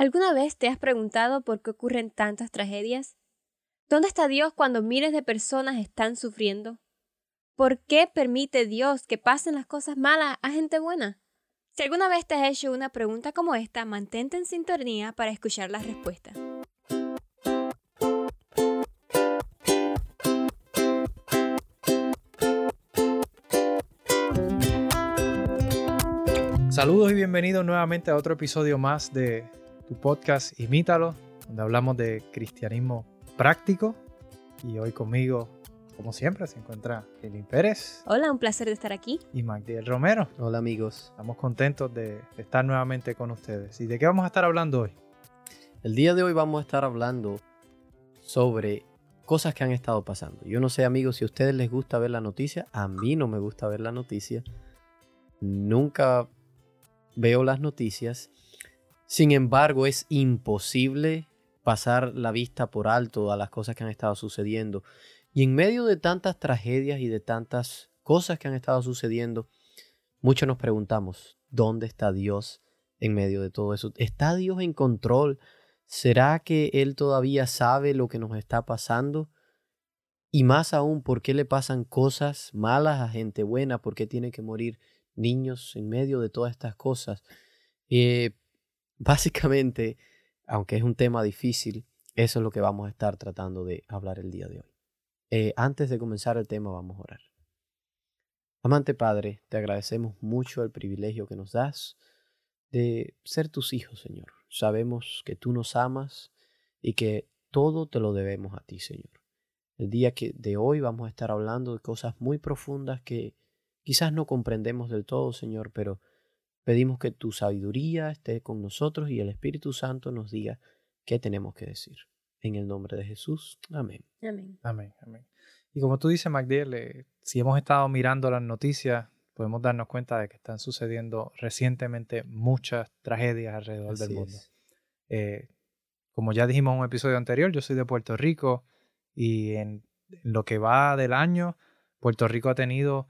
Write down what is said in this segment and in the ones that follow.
¿Alguna vez te has preguntado por qué ocurren tantas tragedias? ¿Dónde está Dios cuando miles de personas están sufriendo? ¿Por qué permite Dios que pasen las cosas malas a gente buena? Si alguna vez te has hecho una pregunta como esta, mantente en sintonía para escuchar la respuesta. Saludos y bienvenidos nuevamente a otro episodio más de tu podcast Imítalo, donde hablamos de cristianismo práctico. Y hoy conmigo, como siempre, se encuentra Elin Pérez. Hola, un placer de estar aquí. Y Magdiel Romero. Hola amigos. Estamos contentos de estar nuevamente con ustedes. ¿Y de qué vamos a estar hablando hoy? El día de hoy vamos a estar hablando sobre cosas que han estado pasando. Yo no sé amigos si a ustedes les gusta ver la noticia. A mí no me gusta ver la noticia. Nunca veo las noticias sin embargo, es imposible pasar la vista por alto a las cosas que han estado sucediendo. Y en medio de tantas tragedias y de tantas cosas que han estado sucediendo, muchos nos preguntamos, ¿dónde está Dios en medio de todo eso? ¿Está Dios en control? ¿Será que Él todavía sabe lo que nos está pasando? Y más aún, ¿por qué le pasan cosas malas a gente buena? ¿Por qué tiene que morir niños en medio de todas estas cosas? Eh, Básicamente, aunque es un tema difícil, eso es lo que vamos a estar tratando de hablar el día de hoy. Eh, antes de comenzar el tema, vamos a orar. Amante Padre, te agradecemos mucho el privilegio que nos das de ser tus hijos, Señor. Sabemos que tú nos amas y que todo te lo debemos a ti, Señor. El día que de hoy vamos a estar hablando de cosas muy profundas que quizás no comprendemos del todo, Señor, pero Pedimos que tu sabiduría esté con nosotros y el Espíritu Santo nos diga qué tenemos que decir. En el nombre de Jesús. Amén. Amén. Amén. Amén. Y como tú dices, Magdiel, si hemos estado mirando las noticias, podemos darnos cuenta de que están sucediendo recientemente muchas tragedias alrededor del mundo. Eh, como ya dijimos en un episodio anterior, yo soy de Puerto Rico y en lo que va del año, Puerto Rico ha tenido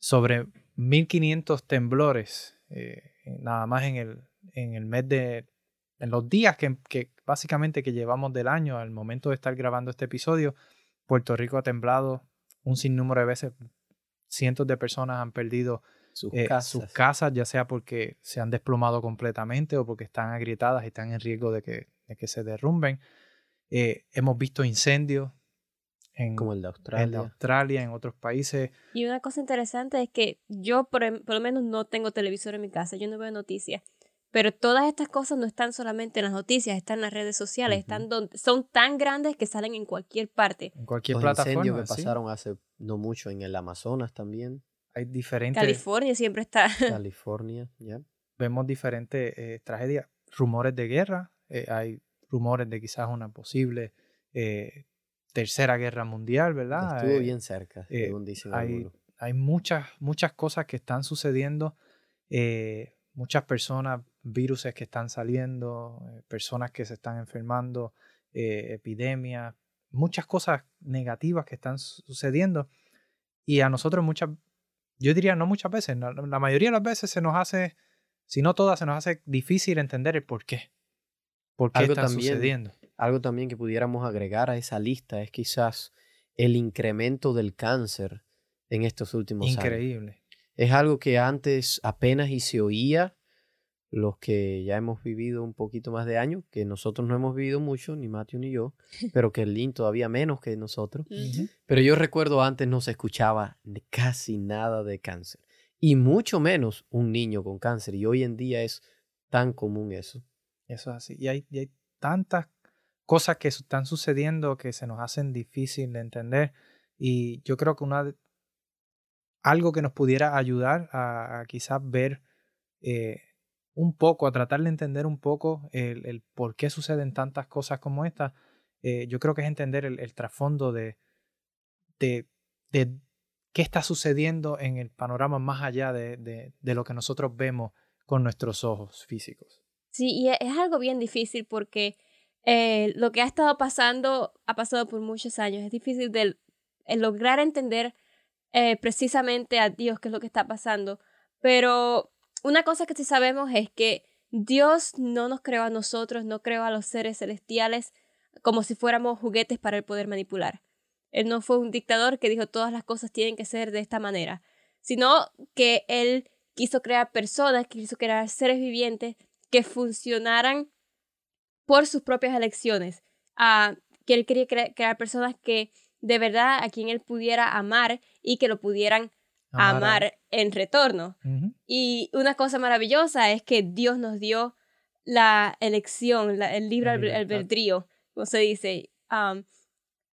sobre 1500 temblores eh, nada más en el, en el mes de, en los días que, que, básicamente que llevamos del año, al momento de estar grabando este episodio, Puerto Rico ha temblado un sinnúmero de veces, cientos de personas han perdido sus, eh, casas. sus casas, ya sea porque se han desplomado completamente o porque están agrietadas y están en riesgo de que, de que se derrumben. Eh, hemos visto incendios en, como el de Australia. En Australia, en otros países. Y una cosa interesante es que yo por, em, por, lo menos no tengo televisor en mi casa, yo no veo noticias. Pero todas estas cosas no están solamente en las noticias, están en las redes sociales, están donde, son tan grandes que salen en cualquier parte. En cualquier Los plataforma. incendios que pasaron hace no mucho en el Amazonas también. Hay diferentes. California siempre está. California, ya. Vemos diferentes eh, tragedias, rumores de guerra, eh, hay rumores de quizás una posible eh, Tercera Guerra Mundial, ¿verdad? Estuvo bien cerca, eh, según dicen hay, hay muchas, muchas cosas que están sucediendo, eh, muchas personas, virus que están saliendo, eh, personas que se están enfermando, epidemias, muchas cosas negativas que están sucediendo. Y a nosotros muchas, yo diría no muchas veces, la, la mayoría de las veces se nos hace, si no todas, se nos hace difícil entender el por qué. ¿Por qué Algo está también, sucediendo? Algo también que pudiéramos agregar a esa lista es quizás el incremento del cáncer en estos últimos años. Increíble. Es algo que antes apenas y se oía, los que ya hemos vivido un poquito más de años, que nosotros no hemos vivido mucho, ni Matthew ni yo, pero que el Lin todavía menos que nosotros. Uh -huh. Pero yo recuerdo antes no se escuchaba casi nada de cáncer, y mucho menos un niño con cáncer, y hoy en día es tan común eso. Eso es así. Y hay, y hay tantas cosas que están sucediendo que se nos hacen difícil de entender. Y yo creo que una algo que nos pudiera ayudar a, quizás ver eh, un poco, a tratar de entender un poco el, por qué suceden tantas cosas como esta, eh, yo creo que es entender el, trasfondo de, de, qué está sucediendo en el panorama más allá de, de lo que nosotros vemos con nuestros ojos físicos. Sí, y es algo bien difícil porque eh, lo que ha estado pasando ha pasado por muchos años. Es difícil de, lograr entender eh, precisamente a Dios qué es lo que está pasando. Pero una cosa que sí sabemos es que Dios no nos creó a nosotros, no creó a los seres celestiales como si fuéramos juguetes para el poder manipular. Él no fue un dictador que dijo todas las cosas tienen que ser de esta manera, sino que él quiso crear personas, quiso crear seres vivientes que funcionaran por sus propias elecciones, a que él quería crear personas que de verdad a quien él pudiera amar y que lo pudieran amar, en retorno. Y una cosa maravillosa es que Dios nos dio la elección, el libre albedrío, como se dice,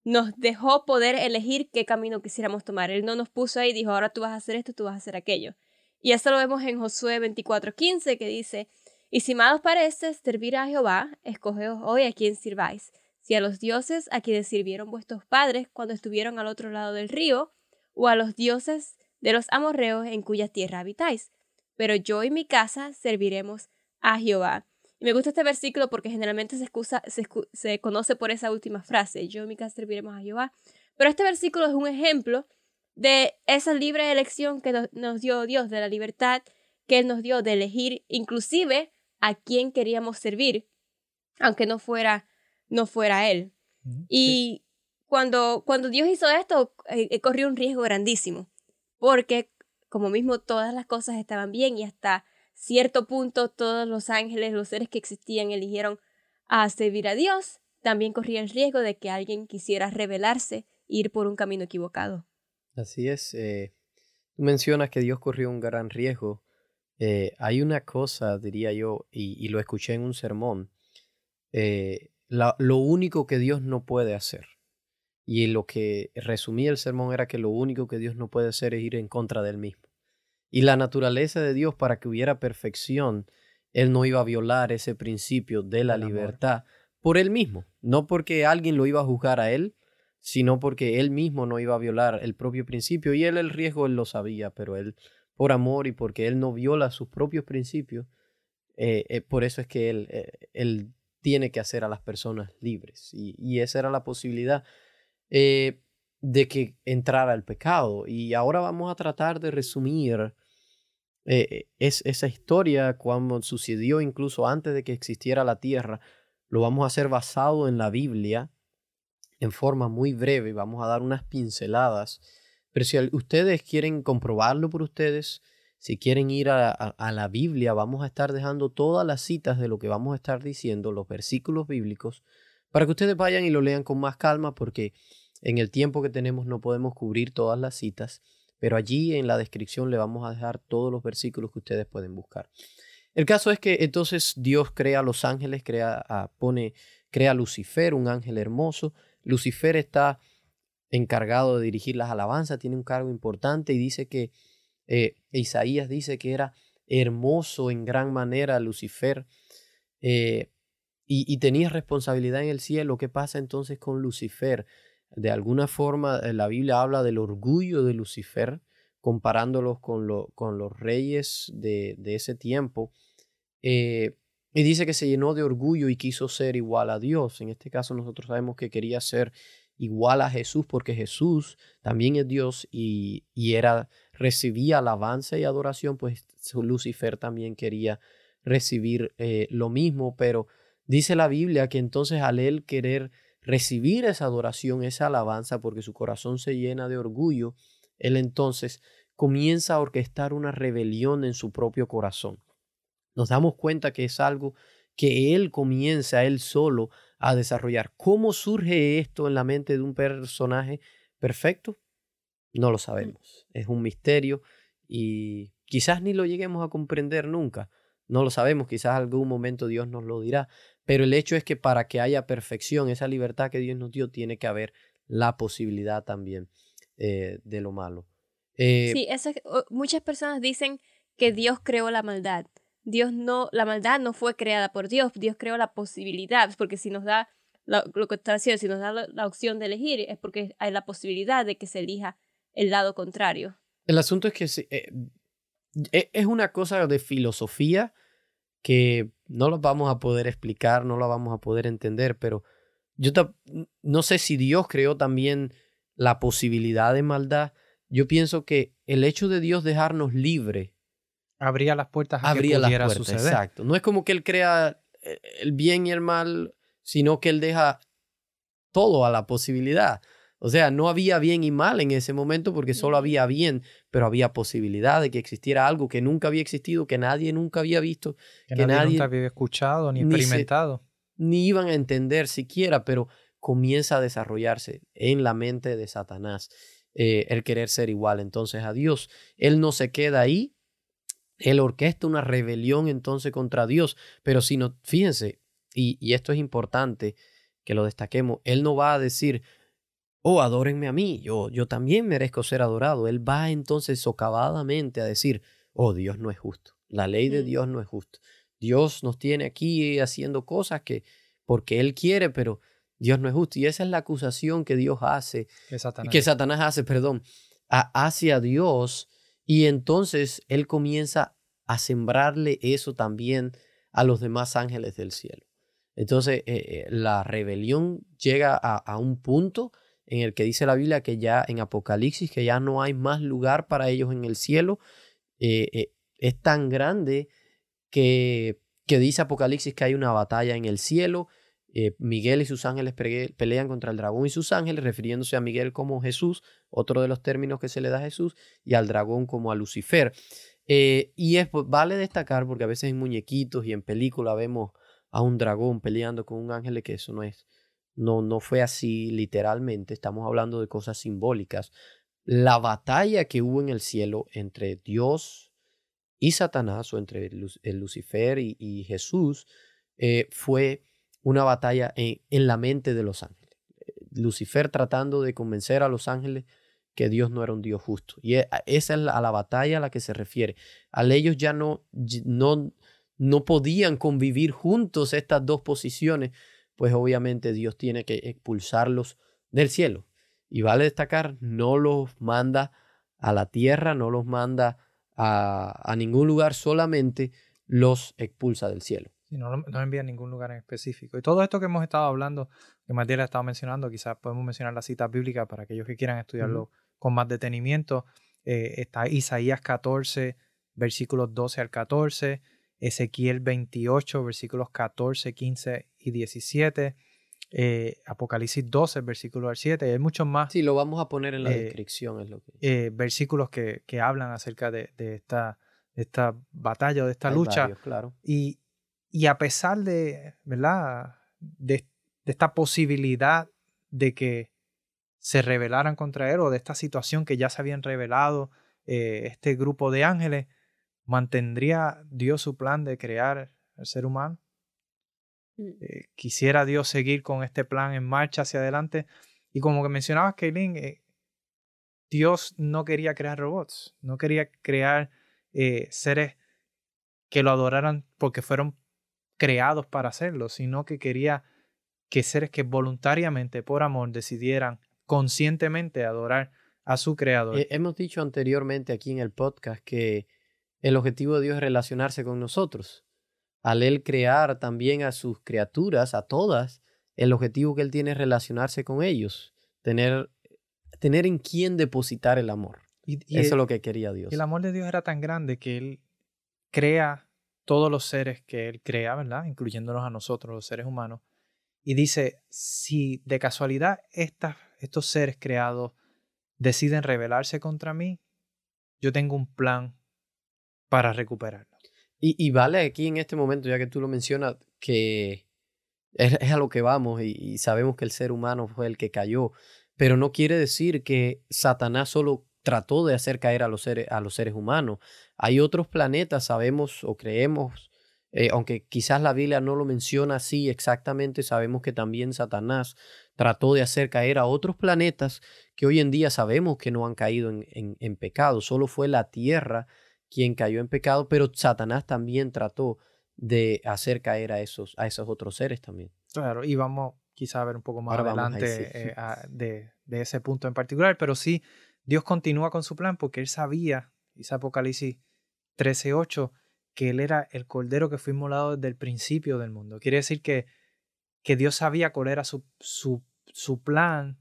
nos dejó poder elegir qué camino quisiéramos tomar. Él no nos puso ahí y dijo, ahora tú vas a hacer esto, tú vas a hacer aquello. Y esto lo vemos en Josué 24:15 que dice, y si mal os parece servir a Jehová, escogeos hoy a quien sirváis, si a los dioses a quienes sirvieron vuestros padres cuando estuvieron al otro lado del río, o a los dioses de los amorreos en cuya tierra habitáis. Pero yo y mi casa serviremos a Jehová. Y me gusta este versículo porque generalmente se, se, conoce por esa última frase, yo y mi casa serviremos a Jehová. Pero este versículo es un ejemplo de esa libre elección que nos, dio Dios, de la libertad que Él nos dio de elegir inclusive a quién queríamos servir, aunque no fuera, no fuera Él. Y cuando, cuando Dios hizo esto, eh, corrió un riesgo grandísimo porque como mismo todas las cosas estaban bien y hasta cierto punto todos los ángeles, los seres que existían, eligieron a servir a Dios, también corría el riesgo de que alguien quisiera rebelarse e ir por un camino equivocado. Así es. Eh, tú mencionas que Dios corrió un gran riesgo. Eh, hay una cosa, diría yo, y, lo escuché en un sermón, eh, lo único que Dios no puede hacer y lo que resumía el sermón era que lo único que Dios no puede hacer es ir en contra de él mismo. Y la naturaleza de Dios para que hubiera perfección, Él no iba a violar ese principio de la libertad por Él mismo, no porque alguien lo iba a juzgar a Él, sino porque Él mismo no iba a violar el propio principio. Y Él el riesgo, Él lo sabía, pero Él, por amor y porque Él no viola sus propios principios, eh, eh, por eso es que Él, eh, él tiene que hacer a las personas libres. Y, y esa era la posibilidad de que entrara el pecado. Y ahora vamos a tratar de resumir es, esa historia cuando sucedió incluso antes de que existiera la tierra. Lo vamos a hacer basado en la Biblia en forma muy breve. Vamos a dar unas pinceladas. Pero si ustedes quieren comprobarlo por ustedes, si quieren ir a, a, la Biblia, vamos a estar dejando todas las citas de lo que vamos a estar diciendo, los versículos bíblicos, para que ustedes vayan y lo lean con más calma, porque en el tiempo que tenemos no podemos cubrir todas las citas, pero allí en la descripción le vamos a dejar todos los versículos que ustedes pueden buscar. El caso es que entonces Dios crea a los ángeles, crea pone, crea a Lucifer, un ángel hermoso. Lucifer está encargado de dirigir las alabanzas, tiene un cargo importante y dice que eh, Isaías dice que era hermoso en gran manera Lucifer eh, y, y, tenía responsabilidad en el cielo. ¿Qué pasa entonces con Lucifer? de alguna forma eh, la Biblia habla del orgullo de Lucifer, comparándolos con, con los reyes de, ese tiempo. Y dice que se llenó de orgullo y quiso ser igual a Dios. En este caso nosotros sabemos que quería ser igual a Jesús porque Jesús también es Dios y, era, recibía alabanza y adoración, pues Lucifer también quería recibir eh, lo mismo, pero dice la Biblia que entonces al él querer recibir esa adoración, esa alabanza, porque su corazón se llena de orgullo, él entonces comienza a orquestar una rebelión en su propio corazón. Nos damos cuenta que es algo que él comienza él solo a desarrollar. ¿Cómo surge esto en la mente de un personaje perfecto? No lo sabemos. Es un misterio y quizás ni lo lleguemos a comprender nunca. No lo sabemos, quizás algún momento Dios nos lo dirá, pero el hecho es que para que haya perfección, esa libertad que Dios nos dio, tiene que haber la posibilidad también eh, de lo malo. Eh, sí, muchas personas dicen que Dios creó la maldad. Dios no, la maldad no fue creada por Dios, Dios creó la posibilidad, porque si nos da lo que está haciendo, si nos da la, opción de elegir, es porque hay la posibilidad de que se elija el lado contrario. El asunto es que eh, e, es una cosa de filosofía que no lo vamos a poder explicar, no lo vamos a poder entender, pero yo no sé si Dios creó también la posibilidad de maldad. Yo pienso que el hecho de Dios dejarnos libre abría las puertas a abría que las pudiera puertas, suceder. exacto. No es como que él crea eh, el bien y el mal, sino que él deja todo a la posibilidad. O sea, no había bien y mal en ese momento porque solo había bien, pero había posibilidad de que existiera algo que nunca había existido, que nadie nunca había visto, Que, que nadie, nadie nunca había escuchado ni, ni se- experimentado. ni iban a entender siquiera, pero comienza a desarrollarse en la mente de Satanás eh, el querer ser igual entonces a Dios. Él no se queda ahí, él orquesta una rebelión entonces contra Dios, pero si no, fíjense, y, y esto es importante que lo destaquemos, él no va a decir, oh, adórenme a mí, yo, yo también merezco ser adorado. Él va entonces socavadamente a decir, oh, Dios no es justo, la ley de Mm. Dios no es justa. Dios nos tiene aquí haciendo cosas que porque Él quiere, pero Dios no es justo. Y esa es la acusación que Dios hace, Que Satanás. que Satanás hace, perdón, a- hacia Dios. Y entonces Él comienza a sembrarle eso también a los demás ángeles del cielo. Entonces eh, eh, la rebelión llega a, un punto en el que dice la Biblia que ya en Apocalipsis, que ya no hay más lugar para ellos en el cielo. Eh, es tan grande que, que dice Apocalipsis que hay una batalla en el cielo. Miguel y sus ángeles pelean contra el dragón y sus ángeles, refiriéndose a Miguel como Jesús, otro de los términos que se le da a Jesús, y al dragón como a Lucifer. Eh, y es, pues, vale destacar, porque a veces en muñequitos y en películas vemos a un dragón peleando con un ángel, que eso no es, no, no fue así literalmente, estamos hablando de cosas simbólicas. La batalla que hubo en el cielo entre Dios y Satanás, o entre el Lucifer y, Jesús, eh, fue una batalla en, la mente de los ángeles. Lucifer tratando de convencer a los ángeles que Dios no era un Dios justo. Y e- esa es la, a la batalla a la que se refiere. Al ellos ya no, y- no, no podían convivir juntos estas dos posiciones, pues obviamente Dios tiene que expulsarlos del cielo. Y vale destacar, no los manda a la tierra, no los manda a, a ningún lugar, solamente los expulsa del cielo. Sí, no, no envía a ningún lugar en específico. Y todo esto que hemos estado hablando, que Matías ha estado mencionando, quizás podemos mencionar las citas bíblicas para aquellos que quieran estudiarlo con más detenimiento. Eh, está Isaías 14, versículos 12 al 14, Ezequiel 28, versículos 14, 15 y 17, eh, Apocalipsis 12, versículo al 7, y hay muchos más Sí, lo vamos a poner en la Eh, descripción, es lo que... eh, versículos que, que hablan acerca de, de esta, de esta batalla o de esta Hay lucha. varios, claro. Y, y a pesar de, ¿verdad? De, de esta posibilidad de que se rebelaran contra él o de esta situación que ya se habían revelado eh, este grupo de ángeles, ¿mantendría Dios su plan de crear al ser humano? Mm. Eh, ¿Quisiera Dios seguir con este plan en marcha hacia adelante? Y como que mencionabas, Kaylin, eh, Dios no quería crear robots, no quería crear seres que lo adoraran porque fueron creados para hacerlo, sino que quería que seres que voluntariamente, por amor, decidieran conscientemente adorar a su creador. Hemos dicho anteriormente aquí en el podcast que el objetivo de Dios es relacionarse con nosotros. Al Él crear también a sus criaturas, a todas, el objetivo que Él tiene es relacionarse con ellos, tener, tener en quién depositar el amor. y, y Eso es lo que quería Dios. el amor de Dios era tan grande que Él crea todos los seres que Él crea, ¿verdad? Incluyéndonos a nosotros, los seres humanos. Y dice, si de casualidad estos seres creados deciden rebelarse contra mí, yo tengo un plan para recuperarlo. Y, y vale aquí en este momento, ya que tú lo mencionas, que es, es a lo que vamos y, y sabemos que el ser humano fue el que cayó, pero no quiere decir que Satanás solo trató de hacer caer a los seres, a los seres humanos. Hay otros planetas, sabemos o creemos, eh, aunque quizás la Biblia no lo menciona así exactamente, sabemos que también Satanás trató de hacer caer a otros planetas que hoy en día sabemos que no han caído en, en- en pecado, solo fue la Tierra quien cayó en pecado, pero Satanás también trató de hacer caer a esos, a esos otros seres también. Claro, y vamos quizá a ver un poco más Ahora adelante eh, a- de, de ese punto en particular, pero sí, Dios continúa con su plan porque Él sabía, dice Apocalipsis 13.8, que Él era el cordero que fue inmolado desde el principio del mundo. Quiere decir que, que Dios sabía cuál era su, su, su plan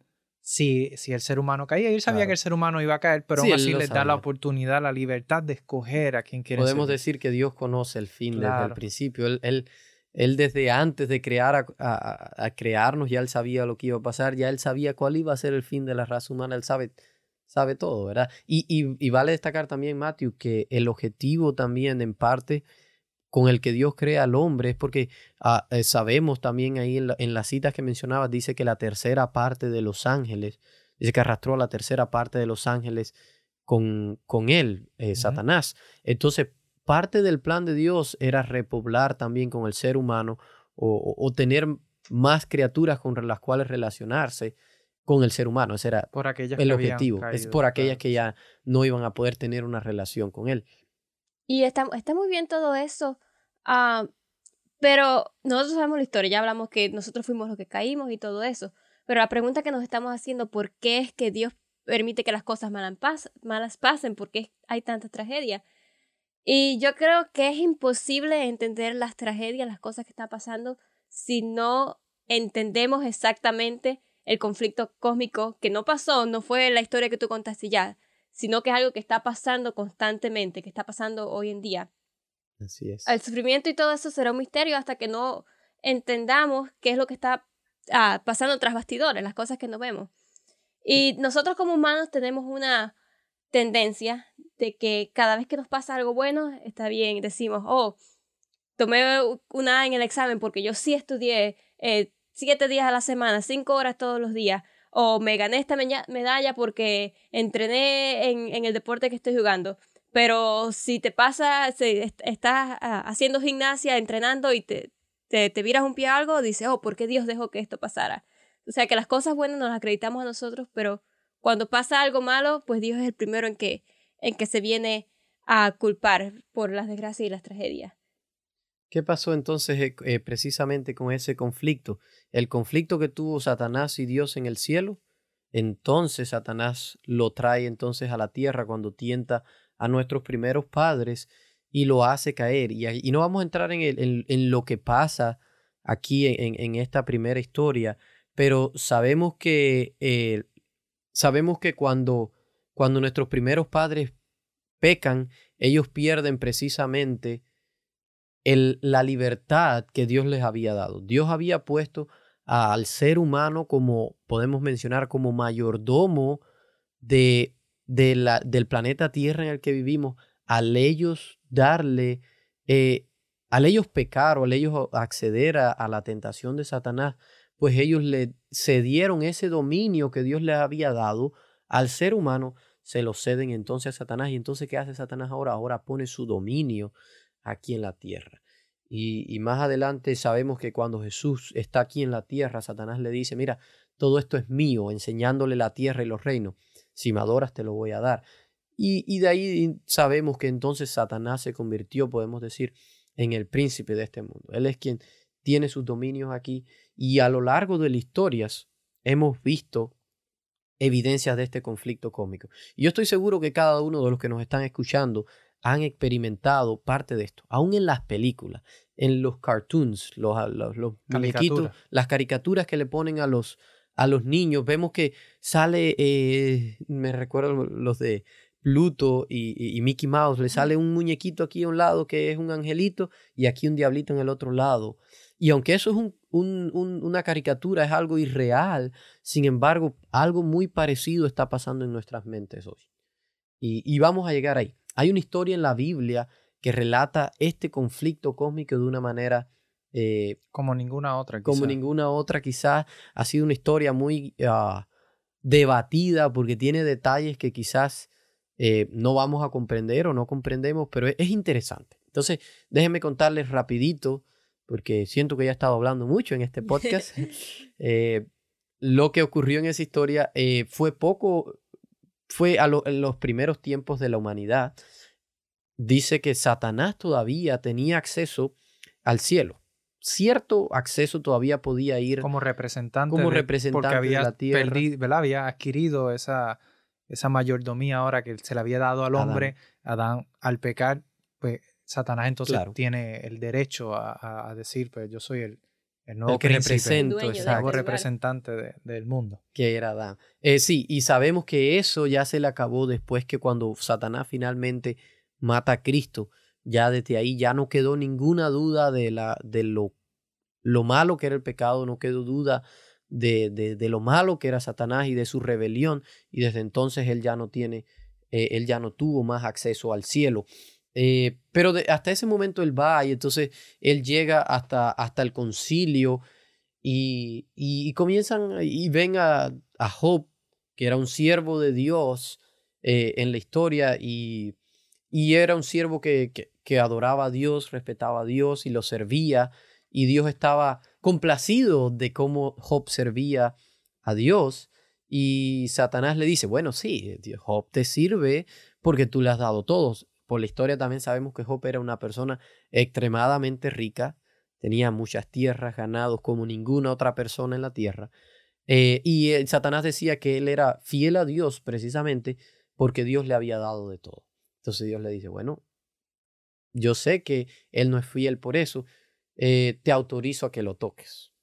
si, si el ser humano caía. Y él sabía que el ser humano iba a caer, pero aún así les da la oportunidad, la libertad de escoger a quien quiere Podemos decir que Dios conoce el fin desde el principio. Él, él, él, desde antes de crear a, a, crearnos, ya él sabía lo que iba a pasar, ya él sabía cuál iba a ser el fin de la raza humana. Él sabe, sabe todo, ¿verdad? Y, y, y vale destacar también, Matthew, que el objetivo también en parte con el que Dios crea al hombre, es porque ah, eh, sabemos también ahí en, las citas que mencionabas, dice que la tercera parte de los ángeles, dice que arrastró a la tercera parte de los ángeles con, con él, eh, Satanás. Entonces, parte del plan de Dios era repoblar también con el ser humano o, tener más criaturas con las cuales relacionarse con el ser humano. Ese era por el objetivo. es por aquellas que ya no iban a poder tener una relación con él. Y está, está muy bien todo eso. Ah, pero nosotros sabemos la historia, ya hablamos que nosotros fuimos los que caímos y todo eso. Pero la pregunta que nos estamos haciendo, ¿por qué es que Dios permite que las cosas malas, malas pasen? ¿Por qué hay tanta tragedia? Y yo creo que es imposible entender las tragedias, las cosas que están pasando, si no entendemos exactamente el conflicto cósmico que no pasó, no fue la historia que tú contaste ya, sino que es algo que está pasando constantemente, que está pasando hoy en día. Así es. El sufrimiento y todo eso será un misterio hasta que no entendamos qué es lo que está ah, pasando tras bastidores, las cosas que no vemos. Y nosotros como humanos tenemos una tendencia de que cada vez que nos pasa algo bueno, está bien, decimos, oh, tomé una A en el examen porque yo sí estudié eh, siete días a la semana, cinco horas todos los días, o me gané esta medalla porque entrené en, el deporte que estoy jugando. Pero si te pasa, si estás ah, haciendo gimnasia, entrenando y te, te, viras un pie a algo, dices, oh, ¿por qué Dios dejó que esto pasara? O sea, que las cosas buenas nos las acreditamos a nosotros, pero cuando pasa algo malo, pues Dios es el primero en que, en que se viene a culpar por las desgracias y las tragedias. ¿Qué pasó entonces eh, eh, precisamente con ese conflicto? El conflicto que tuvo Satanás y Dios en el cielo, entonces Satanás lo trae entonces a la tierra cuando tienta a nuestros primeros padres y lo hace caer. Y, no vamos a entrar en, lo que pasa aquí en, esta primera historia, pero sabemos que, eh, sabemos que cuando, cuando nuestros primeros padres pecan, ellos pierden precisamente la libertad que Dios les había dado. Dios había puesto al ser humano como, podemos mencionar, como mayordomo de, la, del planeta Tierra en el que vivimos, al ellos darle, eh, al ellos pecar o al ellos acceder a, a la tentación de Satanás, pues ellos le cedieron ese dominio que Dios les había dado al ser humano, se lo ceden entonces a Satanás. Y entonces, ¿qué hace Satanás ahora? Ahora pone su dominio aquí en la tierra. Y, más adelante sabemos que cuando Jesús está aquí en la tierra, Satanás le dice, mira, todo esto es mío, enseñándole la tierra y los reinos. Si me adoras, te lo voy a dar. Y, y de ahí sabemos que entonces Satanás se convirtió, podemos decir, en el príncipe de este mundo. Él es quien tiene sus dominios aquí y a lo largo de las historias hemos visto evidencias de este conflicto cómico. Y yo estoy seguro que cada uno de los que nos están escuchando han experimentado parte de esto, aún en las películas, en los cartoons, los, los, las caricaturas que le ponen a los, a los niños, vemos que sale, eh, me recuerdo los de Pluto y, Mickey Mouse, le sale un muñequito aquí a un lado que es un angelito y aquí un diablito en el otro lado. Y aunque eso es un, una caricatura, es algo irreal, sin embargo, algo muy parecido está pasando en nuestras mentes hoy. y vamos a llegar ahí. Hay una historia en la Biblia que relata este conflicto cósmico de una manera... Eh, como ninguna otra. Como ninguna otra, quizás ha sido una historia muy ah, debatida porque tiene detalles que quizás eh, no vamos a comprender o no comprendemos, pero es, interesante. Entonces, déjenme contarles rapidito, porque siento que ya he estado hablando mucho en este podcast. Eh, lo que ocurrió en esa historia fue poco fue en los primeros tiempos de la humanidad. Dice que Satanás todavía tenía acceso al cielo. Cierto acceso todavía podía ir como representante, como representante porque había de la tierra. Había adquirido esa, esa mayordomía ahora que se le había dado al hombre, Adán, al pecar, pues Satanás entonces tiene el derecho a, decir, pues yo soy el, el nuevo que el nuevo representante de- del mundo. que era Adán. Eh, sí, y sabemos que eso ya se le acabó después que cuando Satanás finalmente mata a Cristo, ya desde ahí ya no quedó ninguna duda de, la, de lo, lo malo que era el pecado, no quedó duda de, de, de lo malo que era Satanás y de su rebelión, y desde entonces él ya no tiene, eh, él ya no tuvo más acceso al cielo. Eh, pero hasta ese momento él va y entonces él llega hasta, hasta el concilio y, comienzan y ven a, a Job, que era un siervo de Dios eh, en la historia y, era un siervo que, que, adoraba a Dios, respetaba a Dios y lo servía y Dios estaba complacido de cómo Job servía a Dios y Satanás le dice, bueno, sí, Job te sirve porque tú le has dado todos. Por la historia también sabemos que Job era una persona extremadamente rica, tenía muchas tierras, ganados como ninguna otra persona en la tierra. Eh, y eh, Satanás decía que él era fiel a Dios precisamente porque Dios le había dado de todo. Entonces Dios le dice, bueno, yo sé que él no es fiel por eso, eh, te autorizo a que lo toques.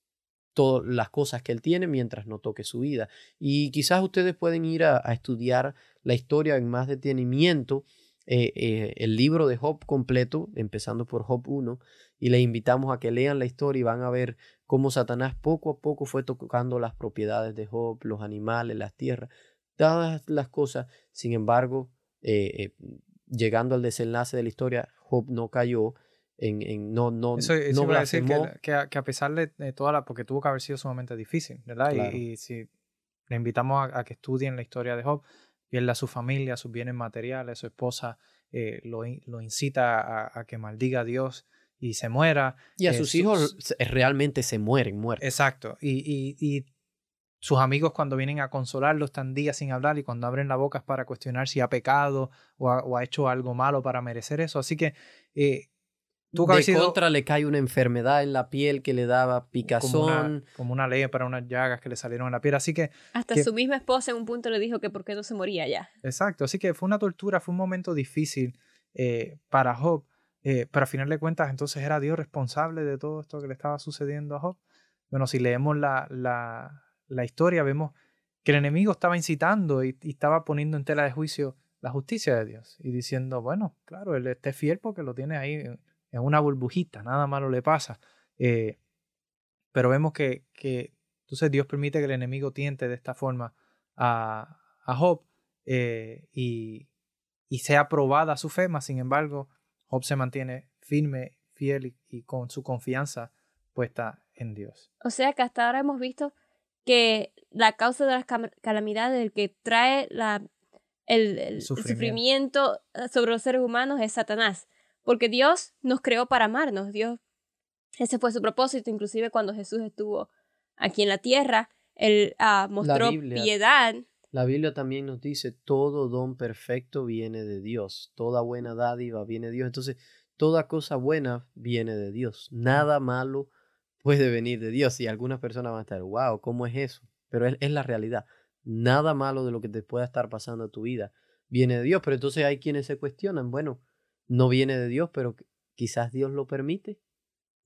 Todas las cosas que él tiene mientras no toque su vida. Y quizás ustedes pueden ir a, a estudiar la historia en más detenimiento, eh, eh, el libro de Job completo, empezando por Job 1, y les invitamos a que lean la historia y van a ver cómo Satanás poco a poco fue tocando las propiedades de Job, los animales, las tierras, todas las cosas. Sin embargo, eh, llegando al desenlace de la historia, Job no cayó, en, en- no, no, Eso, eso no iba a decir que, a, que a pesar de, toda la, porque tuvo que haber sido sumamente difícil, ¿verdad? Y- Claro. Y, si le invitamos a, a que estudien la historia de Job, pierde a su familia, sus bienes materiales, su esposa eh, lo, lo incita a, a que maldiga a Dios y se muera. Y a eh, sus hijos se- realmente se mueren, muertos. Exacto. Y, y, y sus amigos cuando vienen a consolarlo están días sin hablar y cuando abren la boca es para cuestionar si ha pecado o ha, o ha hecho algo malo para merecer eso. Así que eh, haber de sido contra le cae una enfermedad en la piel que le daba como picazón. una, como una ley para unas llagas que le salieron en la piel. Así que, Hasta que- su misma esposa en un punto le dijo que por qué no se moría ya. exacto. Así que fue una tortura, fue un momento difícil eh, para Job. eh, pero a final de cuentas, entonces era Dios responsable de todo esto que le estaba sucediendo a Job. Bueno, si leemos la, la, la historia, vemos que el enemigo estaba incitando y, y estaba poniendo en tela de juicio la justicia de Dios y diciendo, bueno, claro, él esté fiel porque lo tiene ahí en, una burbujita, nada malo le pasa. Eh, pero vemos que, que entonces Dios permite que el enemigo tiente de esta forma a, a Job eh, y, y sea probada su fe, mas sin embargo, Job se mantiene firme, fiel y, y con su confianza puesta en Dios. O sea que hasta ahora hemos visto que la causa de las calamidades, el que trae la, el, el- el Sufrimiento. sufrimiento eh, sobre los seres humanos es Satanás. Porque Dios nos creó para amarnos. Dios, ese fue su propósito. Inclusive cuando Jesús estuvo aquí en la tierra, Él ah, mostró Biblia. piedad. La Biblia también nos dice, todo don perfecto viene de Dios, toda buena dádiva viene de Dios. Entonces, toda cosa buena viene de Dios. Nada malo puede venir de Dios. Y algunas personas van a estar, wow, ¿cómo es eso? Pero es, es la realidad. Nada malo de lo que te pueda estar pasando a tu vida viene de Dios. Pero entonces hay quienes se cuestionan, bueno, no viene de Dios, pero quizás Dios lo permite.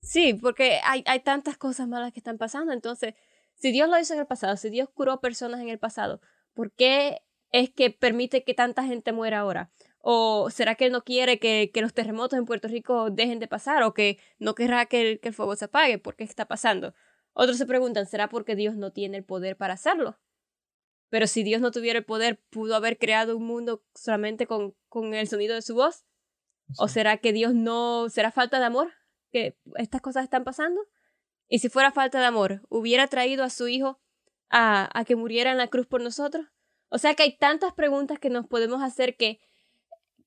Sí, porque hay, hay tantas cosas malas que están pasando. Entonces, si Dios lo hizo en el pasado, si Dios curó personas en el pasado, ¿por qué es que permite que tanta gente muera ahora? ¿O será que Él no quiere que, que los terremotos en Puerto Rico dejen de pasar? ¿O que no querrá que el, que el fuego se apague? ¿Por qué está pasando? Otros se preguntan, ¿será porque Dios no tiene el poder para hacerlo? Pero si Dios no tuviera el poder, ¿pudo haber creado un mundo solamente con, con el sonido de su voz? ¿O será que Dios no, será falta de amor que estas cosas están pasando? Y si fuera falta de amor, ¿hubiera traído a su hijo a, a que muriera en la cruz por nosotros? O sea que hay tantas preguntas que nos podemos hacer que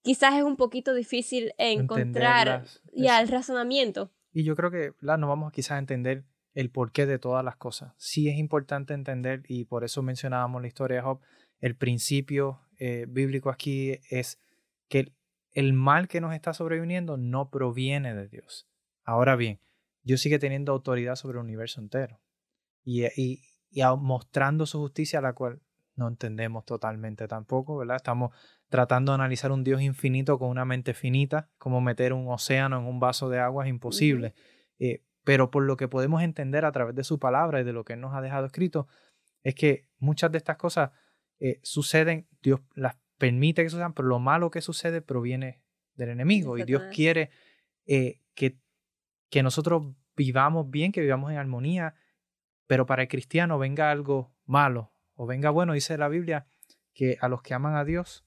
quizás es un poquito difícil encontrar Es- el razonamiento. Y yo creo que ¿verdad? no vamos quizás a entender el porqué de todas las cosas. Sí es importante entender, y por eso mencionábamos la historia de Job, el principio eh, bíblico aquí es que el, mal que nos está sobreviniendo no proviene de Dios. Ahora bien, Dios sigue teniendo autoridad sobre el universo entero y, y, y a- mostrando su justicia, la cual no entendemos totalmente tampoco, ¿verdad? Estamos tratando de analizar un Dios infinito con una mente finita, como meter un océano en un vaso de agua es imposible. Eh, pero por lo que podemos entender a través de su palabra y de lo que Él nos ha dejado escrito, es que muchas de estas cosas eh, suceden, Dios las permite que sucedan, pero lo malo que sucede proviene del enemigo y Dios quiere eh, que, que nosotros vivamos bien, que vivamos en armonía, pero para el cristiano venga algo malo o venga bueno, dice la Biblia, que a los que aman a Dios,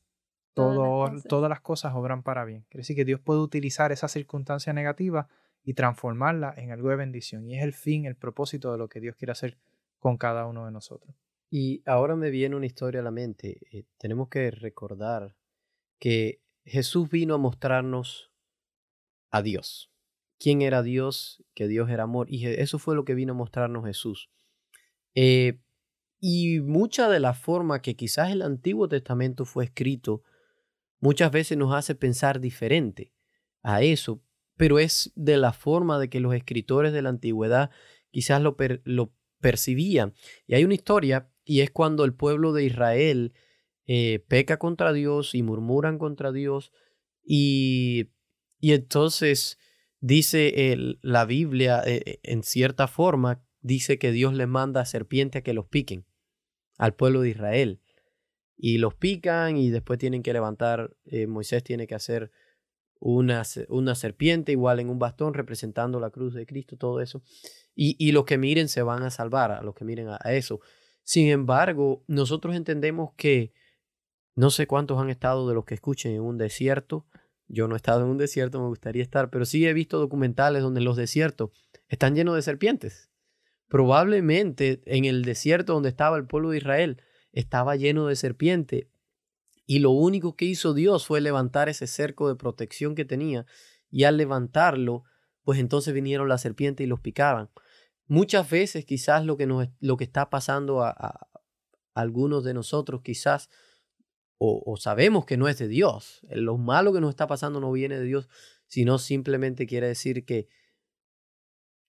todo, todas, las cosas obran para bien. Quiere decir que Dios puede utilizar esa circunstancia negativa y transformarla en algo de bendición. Y es el fin, el propósito de lo que Dios quiere hacer con cada uno de nosotros. Y ahora me viene una historia a la mente. Eh, tenemos que recordar que Jesús vino a mostrarnos a Dios. ¿Quién era Dios? Que Dios era amor. Y eso fue lo que vino a mostrarnos Jesús. Eh, y mucha de la forma que quizás el Antiguo Testamento fue escrito, muchas veces nos hace pensar diferente a eso, pero es de la forma de que los escritores de la antigüedad quizás lo, lo percibían. Y hay una historia, y es cuando el pueblo de Israel eh, peca contra Dios y murmuran contra Dios, y, y entonces dice la Biblia, eh, en cierta forma, dice que Dios le manda a serpiente a que los piquen al pueblo de Israel. Y los pican y después tienen que levantar, eh, Moisés tiene que hacer una, una, serpiente igual en un bastón representando la cruz de Cristo, todo eso. Y, y los que miren se van a salvar, a los que miren a, eso. Sin embargo, nosotros entendemos que no sé cuántos han estado de los que escuchen en un desierto. Yo no he estado en un desierto, me gustaría estar, pero sí he visto documentales donde los desiertos están llenos de serpientes. Probablemente en el desierto donde estaba el pueblo de Israel estaba lleno de serpientes y lo único que hizo Dios fue levantar ese cerco de protección que tenía y al levantarlo, pues entonces vinieron las serpientes y los picaban. Muchas veces quizás lo que, nos, lo que está pasando a, algunos de nosotros quizás o, o, sabemos que no es de Dios. Lo malo que nos está pasando no viene de Dios, sino simplemente quiere decir que,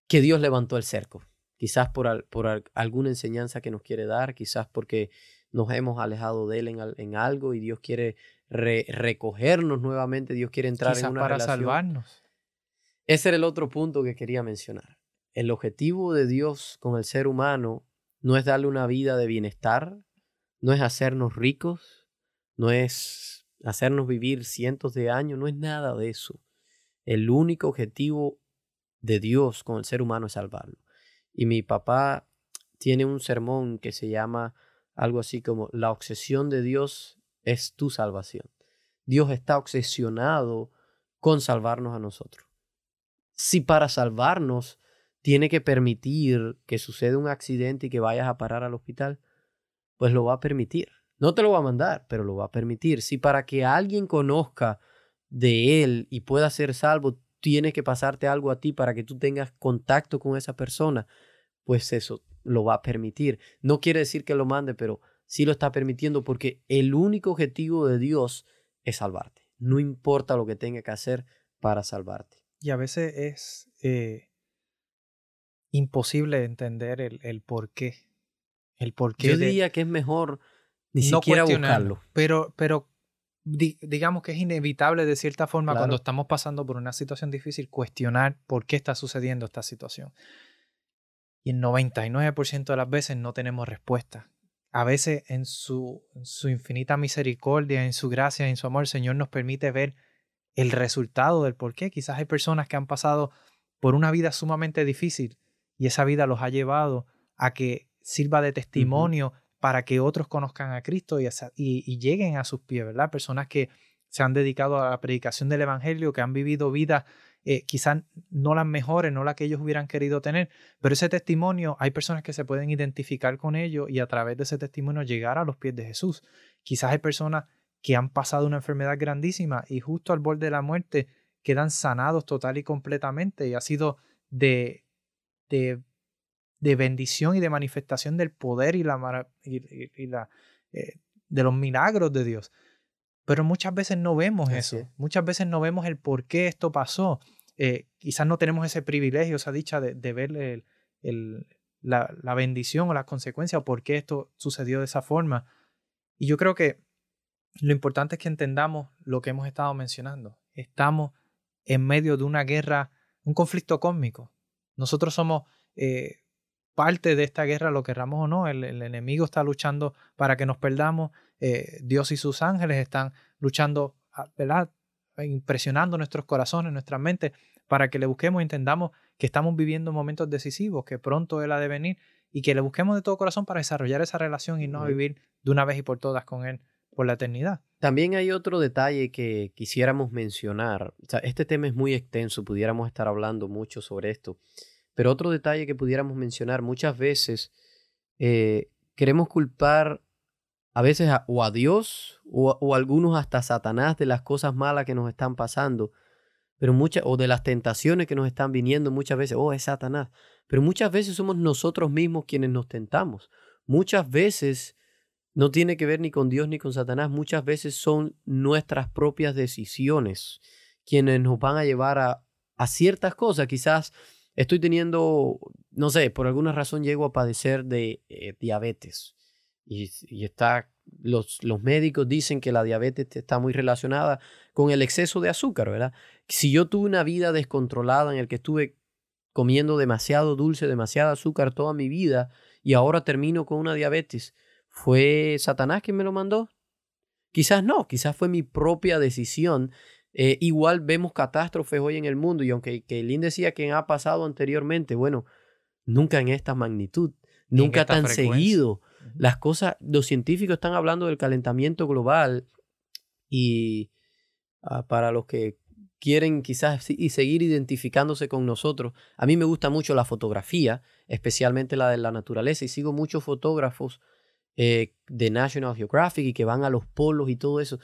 que Dios levantó el cerco quizás por, por alguna enseñanza que nos quiere dar, quizás porque nos hemos alejado de Él en, algo y Dios quiere recogernos nuevamente, Dios quiere entrar en una para salvarnos. Ese era el otro punto que quería mencionar. El objetivo de Dios con el ser humano no es darle una vida de bienestar, no es hacernos ricos, no es hacernos vivir cientos de años, no es nada de eso. El único objetivo de Dios con el ser humano es salvarlo. Y mi papá tiene un sermón que se llama algo así como la obsesión de Dios es tu salvación. Dios está obsesionado con salvarnos a nosotros. Si para salvarnos tiene que permitir que suceda un accidente y que vayas a parar al hospital, pues lo va a permitir. No te lo va a mandar, pero lo va a permitir. Si para que alguien conozca de Él y pueda ser salvo, tiene que pasarte algo a ti para que tú tengas contacto con esa persona, pues eso lo va a permitir. No quiere decir que lo mande, pero sí lo está permitiendo porque el único objetivo de Dios es salvarte. No importa lo que tenga que hacer para salvarte. Y a veces es eh, imposible entender el, el, por qué. El por qué. Yo diría que es mejor ni siquiera buscarlo. Pero, pero digamos que es inevitable de cierta forma cuando estamos pasando por una situación difícil cuestionar por qué está sucediendo esta situación. Y el 99% de las veces no tenemos respuesta. A veces en su, su infinita misericordia, en su gracia, en su amor, el Señor nos permite ver el resultado del por qué. Quizás hay personas que han pasado por una vida sumamente difícil y esa vida los ha llevado a que sirva de testimonio para que otros conozcan a Cristo y, y, lleguen a sus pies, ¿verdad? Personas que se han dedicado a la predicación del Evangelio, que han vivido vidas eh, quizás no las mejores, no las que ellos hubieran querido tener, pero ese testimonio, hay personas que se pueden identificar con ello y a través de ese testimonio llegar a los pies de Jesús. Quizás hay personas que han pasado una enfermedad grandísima y justo al borde de la muerte quedan sanados total y completamente y ha sido de, de de bendición y de manifestación del poder y, la, y, la eh, de los milagros de Dios. Pero muchas veces no vemos eso. Muchas veces no vemos el por qué esto pasó. Eh, quizás no tenemos ese privilegio, esa dicha de, de ver el, la, la, bendición o las consecuencias o por qué esto sucedió de esa forma. Y yo creo que lo importante es que entendamos lo que hemos estado mencionando. Estamos en medio de una guerra, un conflicto cósmico Nosotros somos eh, parte de esta guerra, lo querramos o no. El, enemigo está luchando para que nos perdamos. Eh, Dios y sus ángeles están luchando, ah, ¿verdad? Impresionando nuestros corazones, nuestras mentes, para que le busquemos y entendamos que estamos viviendo momentos decisivos, que pronto Él ha de venir y que le busquemos de todo corazón para desarrollar esa relación y no vivir de una vez y por todas con Él por la eternidad. También hay otro detalle que quisiéramos mencionar. este tema es muy extenso, pudiéramos estar hablando mucho sobre esto. Pero otro detalle que pudiéramos mencionar, muchas veces eh, queremos culpar a veces o a Dios o, algunos hasta a Satanás de las cosas malas que nos están pasando, pero muchas, o de las tentaciones que nos están viniendo muchas veces, oh, es Satanás. Pero muchas veces somos nosotros mismos quienes nos tentamos. Muchas veces no tiene que ver ni con Dios ni con Satanás, muchas veces son nuestras propias decisiones quienes nos van a llevar a, a ciertas cosas. Quizás estoy teniendo, no sé, por alguna razón llego a padecer de eh, diabetes. Y, está, los, los médicos dicen que la diabetes está muy relacionada con el exceso de azúcar, ¿verdad? Si yo tuve una vida descontrolada en el que estuve comiendo demasiado dulce, demasiado azúcar toda mi vida y ahora termino con una diabetes, ¿fue Satanás quien me lo mandó? Quizás no, quizás fue mi propia decisión eh, igual vemos catástrofes hoy en el mundo y aunque Lynn decía que ha pasado anteriormente, bueno, nunca en esta magnitud, nunca tan seguido. Las cosas, los científicos están hablando del calentamiento global y ah, para los que quieren quizás y seguir identificándose con nosotros, a mí me gusta mucho la fotografía, especialmente la de la naturaleza y sigo muchos fotógrafos eh, de National Geographic y que van a los polos y todo eso.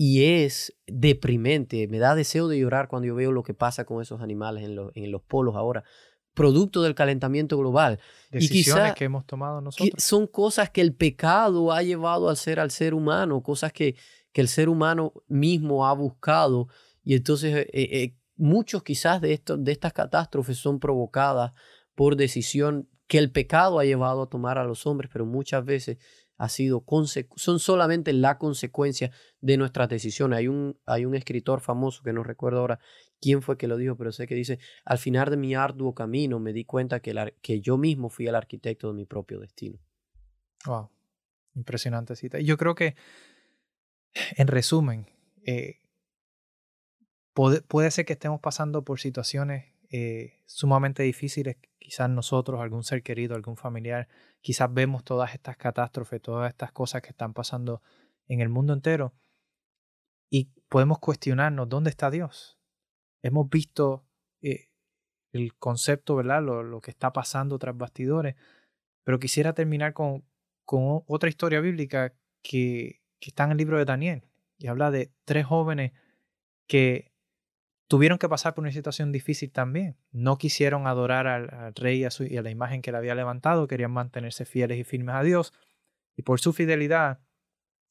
Y es deprimente, me da deseo de llorar cuando yo veo lo que pasa con esos animales en, en los polos ahora, producto del calentamiento global. Decisiones que hemos tomado nosotros. son cosas que el pecado ha llevado al ser al ser humano, cosas que, que el ser humano mismo ha buscado. Y entonces eh, eh, muchos quizás de, esto, de estas catástrofes son provocadas por decisión que el pecado ha llevado a tomar a los hombres, pero muchas veces ha sido son solamente la consecuencia de nuestras decisiones. Hay un, hay un escritor famoso que no recuerdo ahora quién fue que lo dijo, pero sé que dice, al final de mi arduo camino me di cuenta que, que yo mismo fui el arquitecto de mi propio destino. Wow, impresionante cita. Yo creo que, en resumen, eh, puede, puede, ser que estemos pasando por situaciones eh, sumamente difíciles, quizás nosotros, algún ser querido, algún familiar, quizás vemos todas estas catástrofes, todas estas cosas que están pasando en el mundo entero y podemos cuestionarnos dónde está Dios. Hemos visto eh, el concepto, ¿verdad? Lo, que está pasando tras bastidores, pero quisiera terminar con, con otra historia bíblica que, que está en el libro de Daniel y habla de tres jóvenes que tuvieron que pasar por una situación difícil también. No quisieron adorar al, rey y a, su, la imagen que le había levantado, querían mantenerse fieles y firmes a Dios. Y por su fidelidad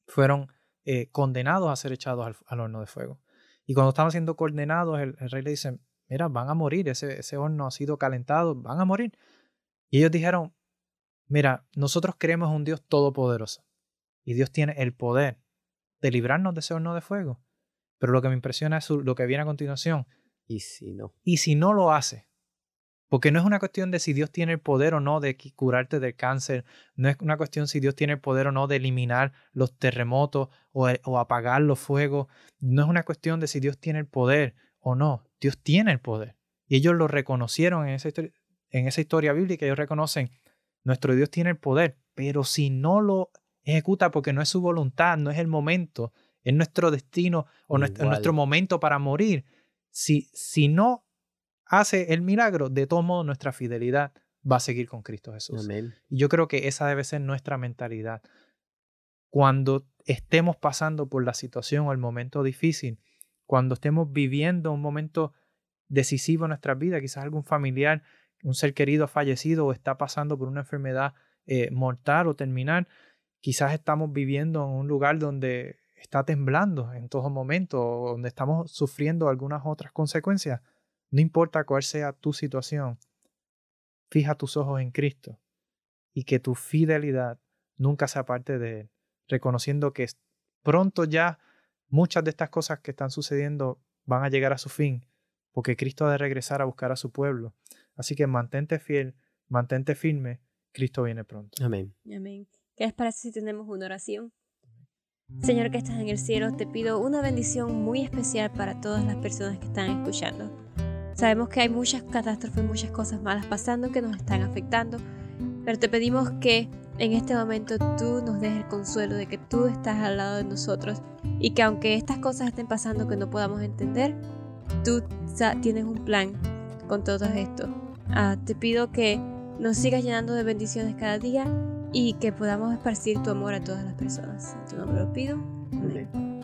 fueron eh, condenados a ser echados al, horno de fuego. Y cuando estaban siendo condenados, el, rey le dice, mira, van a morir, ese, ese horno ha sido calentado, van a morir. Y ellos dijeron, mira, nosotros creemos un Dios todopoderoso. Y Dios tiene el poder de librarnos de ese horno de fuego. Pero lo que me impresiona es lo que viene a continuación. ¿Y si no? Y si no lo hace. Porque no es una cuestión de si Dios tiene el poder o no de curarte del cáncer, no es una cuestión si Dios tiene el poder o no de eliminar los terremotos o, o apagar los fuegos, no es una cuestión de si Dios tiene el poder o no, Dios tiene el poder. Y ellos lo reconocieron en esa, en esa historia bíblica, ellos reconocen, nuestro Dios tiene el poder, pero si no lo ejecuta porque no es su voluntad, no es el momento, es nuestro destino o nuestro, momento para morir. Si, si no hace el milagro, de todo modo nuestra fidelidad va a seguir con Cristo Jesús. Y yo creo que esa debe ser nuestra mentalidad. Cuando estemos pasando por la situación o el momento difícil, cuando estemos viviendo un momento decisivo en nuestra vida, quizás algún familiar, un ser querido ha fallecido o está pasando por una enfermedad eh, mortal o terminal, quizás estamos viviendo en un lugar donde está temblando en todo momento, donde estamos sufriendo algunas otras consecuencias, no importa cuál sea tu situación, fija tus ojos en Cristo y que tu fidelidad nunca se aparte de Él, reconociendo que pronto ya muchas de estas cosas que están sucediendo van a llegar a su fin, porque Cristo ha de regresar a buscar a su pueblo. Así que mantente fiel, mantente firme, Cristo viene pronto. Amén. Amén. ¿Qué les parece si tenemos una oración? Señor que estás en el cielo, te pido una bendición muy especial para todas las personas que están escuchando. Sabemos que hay muchas catástrofes, muchas cosas malas pasando que nos están afectando, pero te pedimos que en este momento tú nos des el consuelo de que tú estás al lado de nosotros y que aunque estas cosas estén pasando que no podamos entender, tú tienes un plan con todo esto. Ah, te pido que nos sigas llenando de bendiciones cada día y que podamos esparcir tu amor a todas las personas. En tu nombre lo pido. Amén.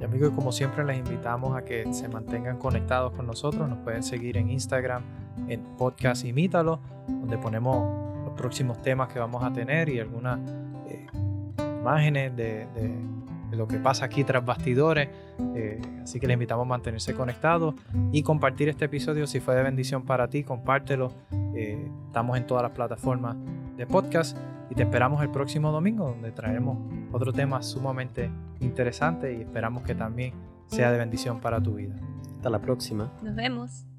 Y amigos, como siempre les invitamos a que se mantengan conectados con nosotros. Nos pueden seguir en Instagram, en podcast Imítalo, donde ponemos los próximos temas que vamos a tener y algunas eh, imágenes de, lo que pasa aquí tras bastidores. Eh, así que les invitamos a mantenerse conectados y compartir este episodio. Si fue de bendición para ti, compártelo. Eh, estamos en todas las plataformas de podcast y te esperamos el próximo domingo donde traeremos otro tema sumamente interesante y esperamos que también sea de bendición para tu vida. Hasta la próxima. Nos vemos.